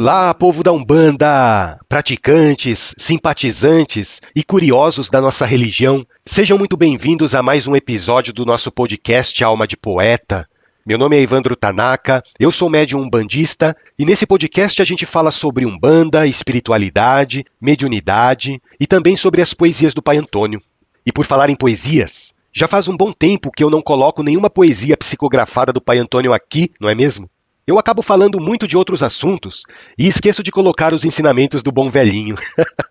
Olá, povo da Umbanda! Praticantes, simpatizantes e curiosos da nossa religião, sejam muito bem-vindos a mais um episódio do nosso podcast Alma de Poeta. Meu nome é Evandro Tanaka, eu sou médium umbandista e nesse podcast a gente fala sobre Umbanda, espiritualidade, mediunidade e também sobre as poesias do Pai Antônio. E por falar em poesias, já faz um bom tempo que eu não coloco nenhuma poesia psicografada do Pai Antônio aqui, não é mesmo? Eu acabo falando muito de outros assuntos e esqueço de colocar os ensinamentos do bom velhinho.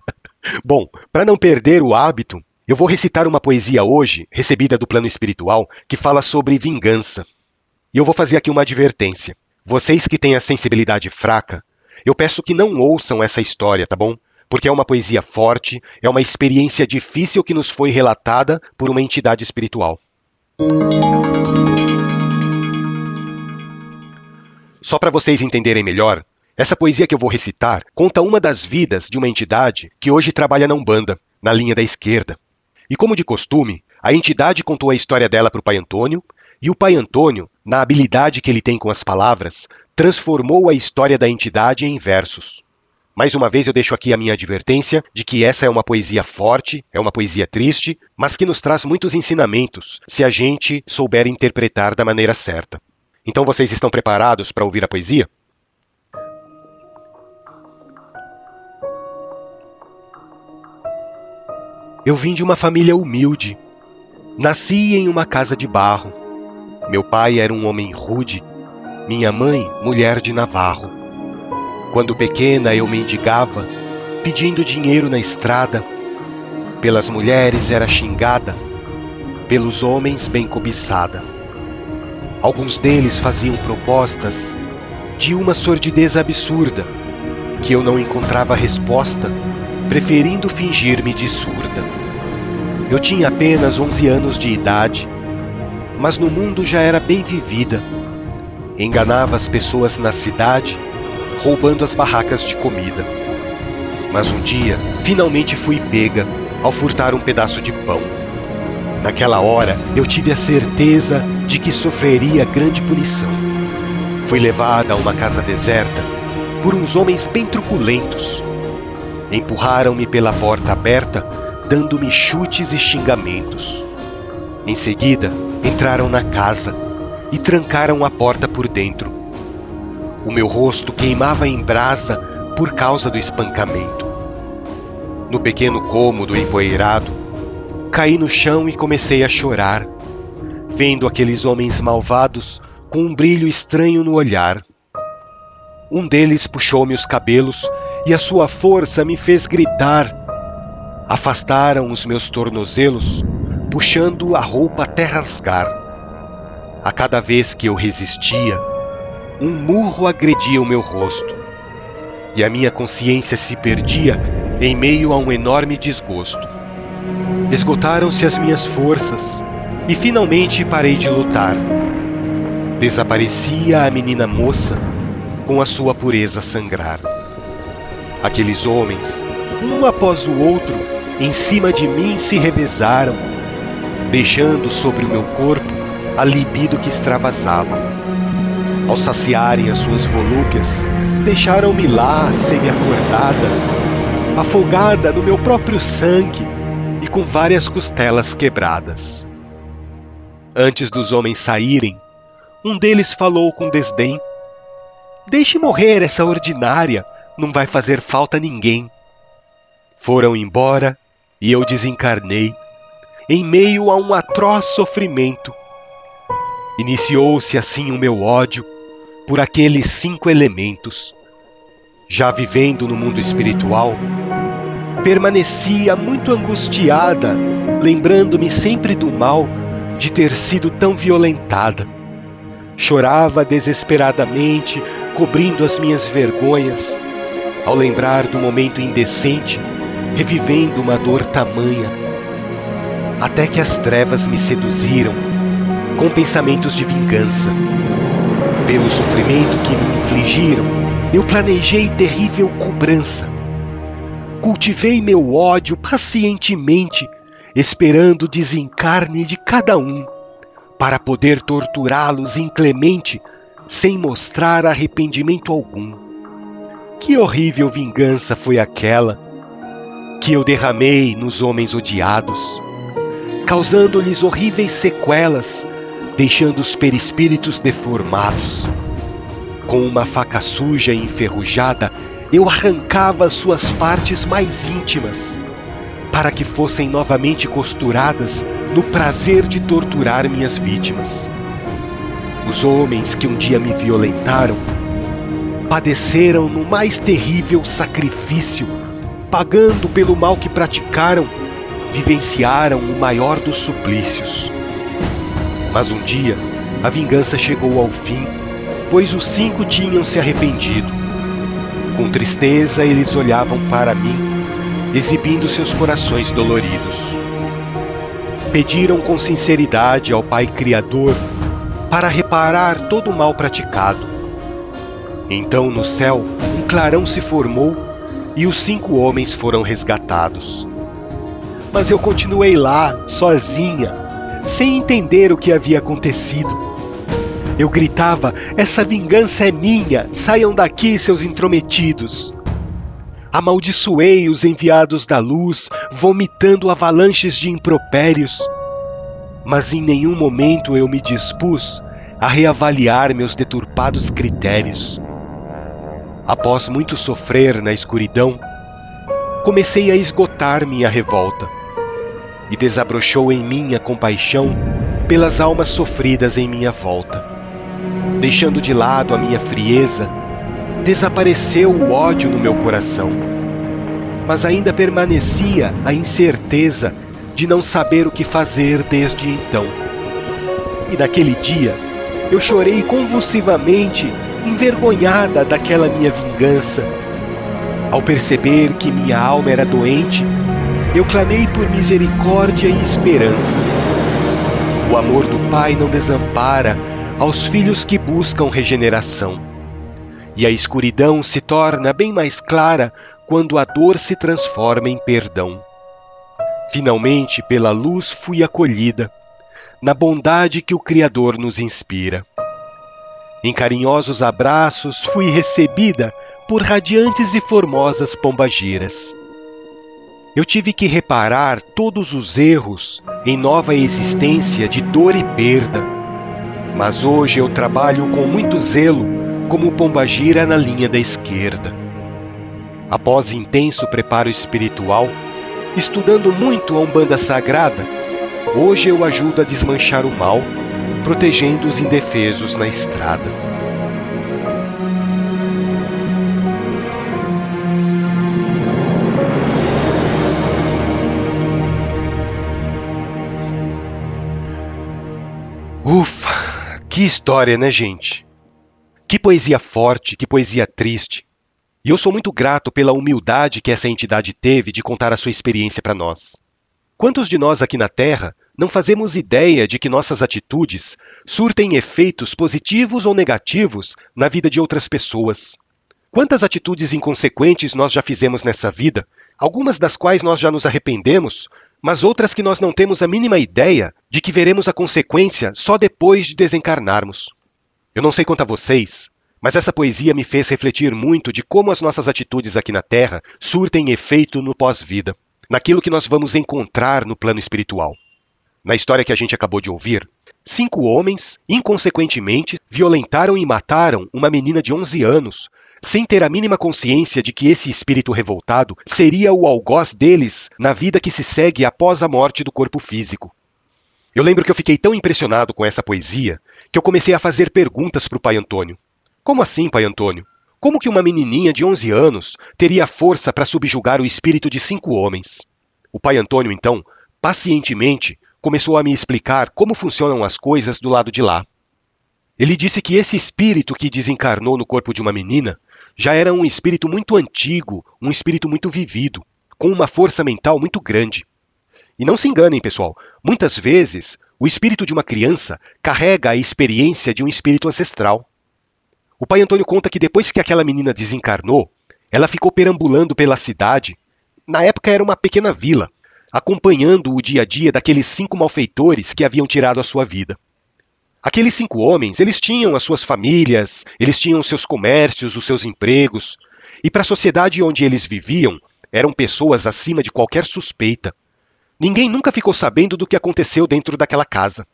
bom, para não perder o hábito, eu vou recitar uma poesia hoje, recebida do plano espiritual, que fala sobre vingança. E eu vou fazer aqui uma advertência. Vocês que têm a sensibilidade fraca, eu peço que não ouçam essa história, tá bom? Porque é uma poesia forte, é uma experiência difícil que nos foi relatada por uma entidade espiritual. Só para vocês entenderem melhor, essa poesia que eu vou recitar conta uma das vidas de uma entidade que hoje trabalha na Umbanda, na linha da esquerda. E como de costume, a entidade contou a história dela para o pai Antônio, e o pai Antônio, na habilidade que ele tem com as palavras, transformou a história da entidade em versos. Mais uma vez eu deixo aqui a minha advertência de que essa é uma poesia forte, é uma poesia triste, mas que nos traz muitos ensinamentos se a gente souber interpretar da maneira certa. Então vocês estão preparados para ouvir a poesia? Eu vim de uma família humilde. Nasci em uma casa de barro. Meu pai era um homem rude, minha mãe, mulher de navarro. Quando pequena eu mendigava, pedindo dinheiro na estrada. Pelas mulheres era xingada, pelos homens bem cobiçada. Alguns deles faziam propostas de uma sordidez absurda, que eu não encontrava resposta, preferindo fingir-me de surda. Eu tinha apenas 11 anos de idade, mas no mundo já era bem vivida. Enganava as pessoas na cidade, roubando as barracas de comida. Mas um dia, finalmente fui pega ao furtar um pedaço de pão. Naquela hora, eu tive a certeza de que sofreria grande punição. Fui levada a uma casa deserta por uns homens bem truculentos. Empurraram-me pela porta aberta, dando-me chutes e xingamentos. Em seguida, entraram na casa e trancaram a porta por dentro. O meu rosto queimava em brasa por causa do espancamento. No pequeno cômodo empoeirado, caí no chão e comecei a chorar vendo aqueles homens malvados com um brilho estranho no olhar. Um deles puxou-me os cabelos e a sua força me fez gritar. Afastaram os meus tornozelos, puxando a roupa até rasgar. A cada vez que eu resistia, um murro agredia o meu rosto, e a minha consciência se perdia em meio a um enorme desgosto. Esgotaram-se as minhas forças e finalmente parei de lutar. Desaparecia a menina moça com a sua pureza sangrar. Aqueles homens, um após o outro, em cima de mim se revezaram, deixando sobre o meu corpo a libido que extravasava. Ao saciarem as suas volúpias, deixaram-me lá, semi-acordada, afogada no meu próprio sangue e com várias costelas quebradas. Antes dos homens saírem, um deles falou com desdém: Deixe morrer essa ordinária, não vai fazer falta ninguém. Foram embora e eu desencarnei, em meio a um atroz sofrimento. Iniciou-se assim o meu ódio por aqueles cinco elementos. Já vivendo no mundo espiritual, permanecia muito angustiada, lembrando-me sempre do mal de ter sido tão violentada. Chorava desesperadamente, cobrindo as minhas vergonhas, ao lembrar do momento indecente, revivendo uma dor tamanha. Até que as trevas me seduziram com pensamentos de vingança. Pelo sofrimento que me infligiram, eu planejei terrível cobrança. Cultivei meu ódio pacientemente esperando o desencarne de cada um, para poder torturá-los inclemente sem mostrar arrependimento algum. Que horrível vingança foi aquela que eu derramei nos homens odiados, causando-lhes horríveis sequelas, deixando os perispíritos deformados. Com uma faca suja e enferrujada, eu arrancava suas partes mais íntimas, para que fossem novamente costuradas no prazer de torturar minhas vítimas. Os homens que um dia me violentaram padeceram no mais terrível sacrifício, pagando pelo mal que praticaram, vivenciaram o maior dos suplícios. Mas um dia a vingança chegou ao fim, pois os cinco tinham se arrependido. Com tristeza eles olhavam para mim, exibindo seus corações doloridos. Pediram com sinceridade ao Pai Criador para reparar todo o mal praticado. Então no céu um clarão se formou e os cinco homens foram resgatados. Mas eu continuei lá, sozinha, sem entender o que havia acontecido. Eu gritava: Essa vingança é minha! Saiam daqui, seus intrometidos! Amaldiçoei os enviados da luz, vomitando avalanches de impropérios mas em nenhum momento eu me dispus a reavaliar meus deturpados critérios. Após muito sofrer na escuridão, comecei a esgotar minha revolta e desabrochou em mim a compaixão pelas almas sofridas em minha volta. Deixando de lado a minha frieza, desapareceu o ódio no meu coração, mas ainda permanecia a incerteza de não saber o que fazer desde então. E naquele dia, eu chorei convulsivamente, envergonhada daquela minha vingança. Ao perceber que minha alma era doente, eu clamei por misericórdia e esperança. O amor do Pai não desampara aos filhos que buscam regeneração. E a escuridão se torna bem mais clara quando a dor se transforma em perdão. Finalmente, pela luz fui acolhida, na bondade que o Criador nos inspira. Em carinhosos abraços fui recebida por radiantes e formosas pombagiras. Eu tive que reparar todos os erros em nova existência de dor e perda. Mas hoje eu trabalho com muito zelo como pombagira na linha da esquerda. Após intenso preparo espiritual, Estudando muito a Umbanda Sagrada, hoje eu ajudo a desmanchar o mal, protegendo os indefesos na estrada. Ufa, que história, né, gente? Que poesia forte, que poesia triste. E eu sou muito grato pela humildade que essa entidade teve de contar a sua experiência para nós. Quantos de nós aqui na Terra não fazemos ideia de que nossas atitudes surtem efeitos positivos ou negativos na vida de outras pessoas? Quantas atitudes inconsequentes nós já fizemos nessa vida, algumas das quais nós já nos arrependemos, mas outras que nós não temos a mínima ideia de que veremos a consequência só depois de desencarnarmos? Eu não sei quanto a vocês, mas essa poesia me fez refletir muito de como as nossas atitudes aqui na Terra surtem efeito no pós-vida, naquilo que nós vamos encontrar no plano espiritual. Na história que a gente acabou de ouvir, cinco homens, inconsequentemente, violentaram e mataram uma menina de 11 anos, sem ter a mínima consciência de que esse espírito revoltado seria o algoz deles na vida que se segue após a morte do corpo físico. Eu lembro que eu fiquei tão impressionado com essa poesia que eu comecei a fazer perguntas para o pai Antônio. Como assim, pai Antônio? Como que uma menininha de 11 anos teria força para subjugar o espírito de cinco homens? O pai Antônio, então, pacientemente, começou a me explicar como funcionam as coisas do lado de lá. Ele disse que esse espírito que desencarnou no corpo de uma menina já era um espírito muito antigo, um espírito muito vivido, com uma força mental muito grande. E não se enganem, pessoal, muitas vezes o espírito de uma criança carrega a experiência de um espírito ancestral. O pai Antônio conta que depois que aquela menina desencarnou, ela ficou perambulando pela cidade. Na época era uma pequena vila, acompanhando o dia a dia daqueles cinco malfeitores que haviam tirado a sua vida. Aqueles cinco homens, eles tinham as suas famílias, eles tinham seus comércios, os seus empregos, E para a sociedade onde eles viviam, eram pessoas acima de qualquer suspeita. Ninguém nunca ficou sabendo do que aconteceu dentro daquela casa.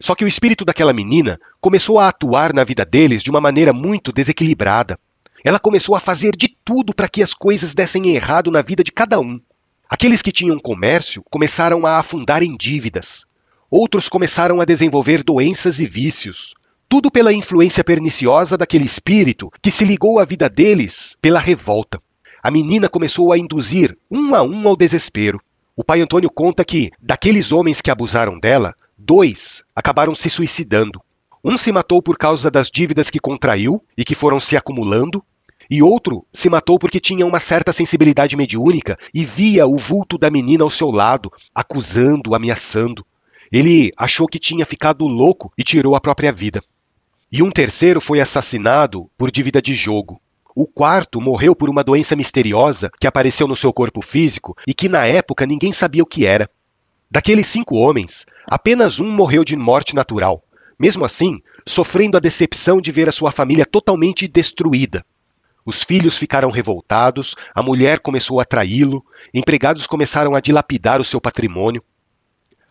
Só que o espírito daquela menina começou a atuar na vida deles de uma maneira muito desequilibrada. Ela começou a fazer de tudo para que as coisas dessem errado na vida de cada um. Aqueles que tinham comércio começaram a afundar em dívidas. Outros começaram a desenvolver doenças e vícios. Tudo pela influência perniciosa daquele espírito que se ligou à vida deles pela revolta. A menina começou a induzir um a um ao desespero. O pai Antônio conta que, daqueles homens que abusaram dela, Dois acabaram se suicidando. Um se matou por causa das dívidas que contraiu e que foram se acumulando, e outro se matou porque tinha uma certa sensibilidade mediúnica e via o vulto da menina ao seu lado, acusando, ameaçando. Ele achou que tinha ficado louco e tirou a própria vida. E um terceiro foi assassinado por dívida de jogo. O quarto morreu por uma doença misteriosa que apareceu no seu corpo físico e que na época ninguém sabia o que era. Daqueles cinco homens, apenas um morreu de morte natural, mesmo assim, sofrendo a decepção de ver a sua família totalmente destruída. Os filhos ficaram revoltados, a mulher começou a traí-lo, empregados começaram a dilapidar o seu patrimônio.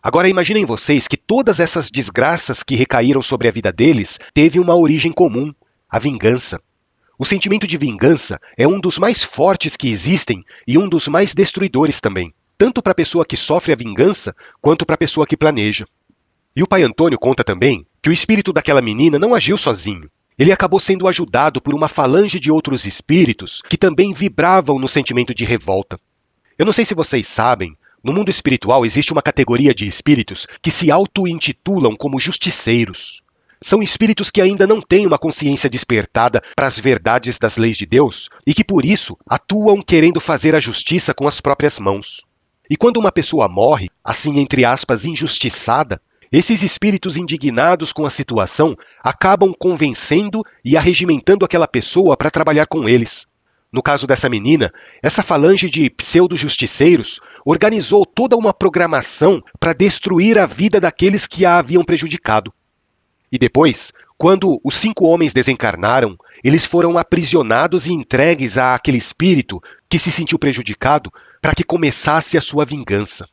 Agora imaginem vocês que todas essas desgraças que recaíram sobre a vida deles teve uma origem comum, a vingança. O sentimento de vingança é um dos mais fortes que existem e um dos mais destruidores também tanto para a pessoa que sofre a vingança quanto para a pessoa que planeja. E o pai Antônio conta também que o espírito daquela menina não agiu sozinho. Ele acabou sendo ajudado por uma falange de outros espíritos que também vibravam no sentimento de revolta. Eu não sei se vocês sabem, no mundo espiritual existe uma categoria de espíritos que se auto-intitulam como justiceiros. São espíritos que ainda não têm uma consciência despertada para as verdades das leis de Deus e que por isso atuam querendo fazer a justiça com as próprias mãos. E quando uma pessoa morre, assim entre aspas, injustiçada, esses espíritos indignados com a situação acabam convencendo e arregimentando aquela pessoa para trabalhar com eles. No caso dessa menina, essa falange de pseudo-justiceiros organizou toda uma programação para destruir a vida daqueles que a haviam prejudicado. E depois, quando os cinco homens desencarnaram, eles foram aprisionados e entregues a aquele espírito que se sentiu prejudicado para que começasse a sua vingança.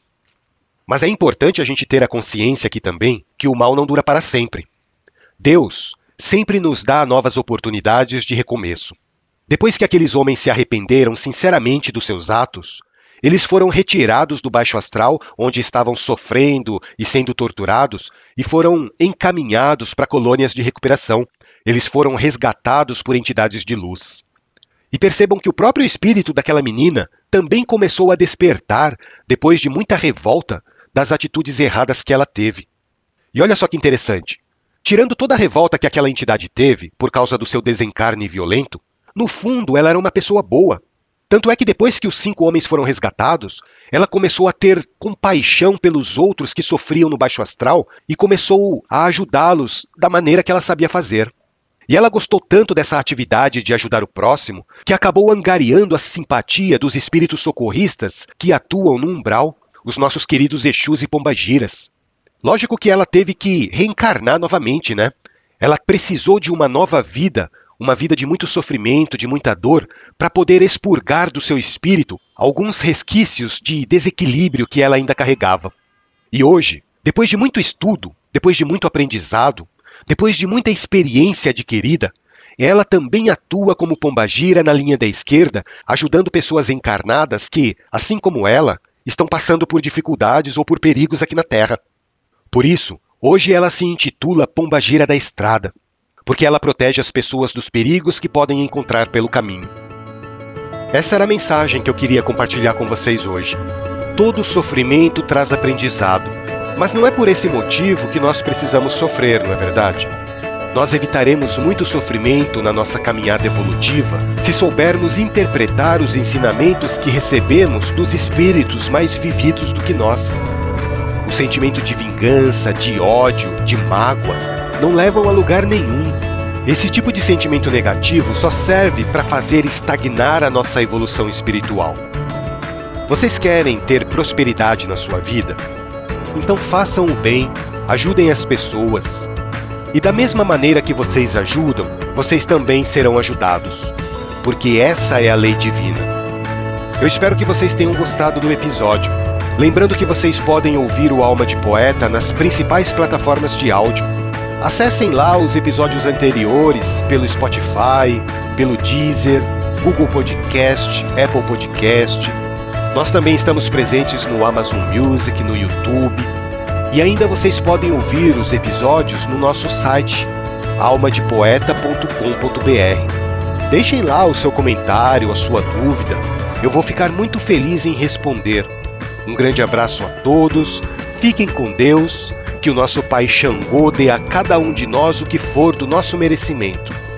Mas é importante a gente ter a consciência aqui também que o mal não dura para sempre. Deus sempre nos dá novas oportunidades de recomeço. Depois que aqueles homens se arrependeram sinceramente dos seus atos, eles foram retirados do baixo astral, onde estavam sofrendo e sendo torturados, e foram encaminhados para colônias de recuperação. Eles foram resgatados por entidades de luz. E percebam que o próprio espírito daquela menina também começou a despertar, depois de muita revolta, das atitudes erradas que ela teve. E olha só que interessante. Tirando toda a revolta que aquela entidade teve por causa do seu desencarne violento, no fundo ela era uma pessoa boa. Tanto é que depois que os cinco homens foram resgatados, ela começou a ter compaixão pelos outros que sofriam no baixo astral e começou a ajudá-los da maneira que ela sabia fazer. E ela gostou tanto dessa atividade de ajudar o próximo que acabou angariando a simpatia dos espíritos socorristas que atuam no umbral, os nossos queridos Exus e Pombagiras. Lógico que ela teve que reencarnar novamente, né? Ela precisou de uma nova vida, uma vida de muito sofrimento, de muita dor, para poder expurgar do seu espírito alguns resquícios de desequilíbrio que ela ainda carregava. E hoje, depois de muito estudo, depois de muito aprendizado, depois de muita experiência adquirida, ela também atua como pombagira na linha da esquerda, ajudando pessoas encarnadas que, assim como ela, estão passando por dificuldades ou por perigos aqui na Terra. Por isso, hoje ela se intitula Pombagira da Estrada, porque ela protege as pessoas dos perigos que podem encontrar pelo caminho. Essa era a mensagem que eu queria compartilhar com vocês hoje. Todo sofrimento traz aprendizado, mas não é por esse motivo que nós precisamos sofrer, não é verdade? Nós evitaremos muito sofrimento na nossa caminhada evolutiva se soubermos interpretar os ensinamentos que recebemos dos espíritos mais vividos do que nós. O sentimento de vingança, de ódio, de mágoa não levam a lugar nenhum. Esse tipo de sentimento negativo só serve para fazer estagnar a nossa evolução espiritual. Vocês querem ter prosperidade na sua vida? Então façam o bem, ajudem as pessoas. E da mesma maneira que vocês ajudam, vocês também serão ajudados. porque essa é a lei divina. Eu espero que vocês tenham gostado do episódio. Lembrando que vocês podem ouvir o Alma de Poeta nas principais plataformas de áudio. Acessem lá os episódios anteriores pelo Spotify, pelo Deezer, Google Podcast, Apple Podcast. Nós também estamos presentes no Amazon Music, no YouTube. E ainda vocês podem ouvir os episódios no nosso site almadepoeta.com.br. Deixem lá o seu comentário, a sua dúvida. Eu vou ficar muito feliz em responder. Um grande abraço a todos, fiquem com Deus, que o nosso Pai Xangô dê a cada um de nós o que for do nosso merecimento.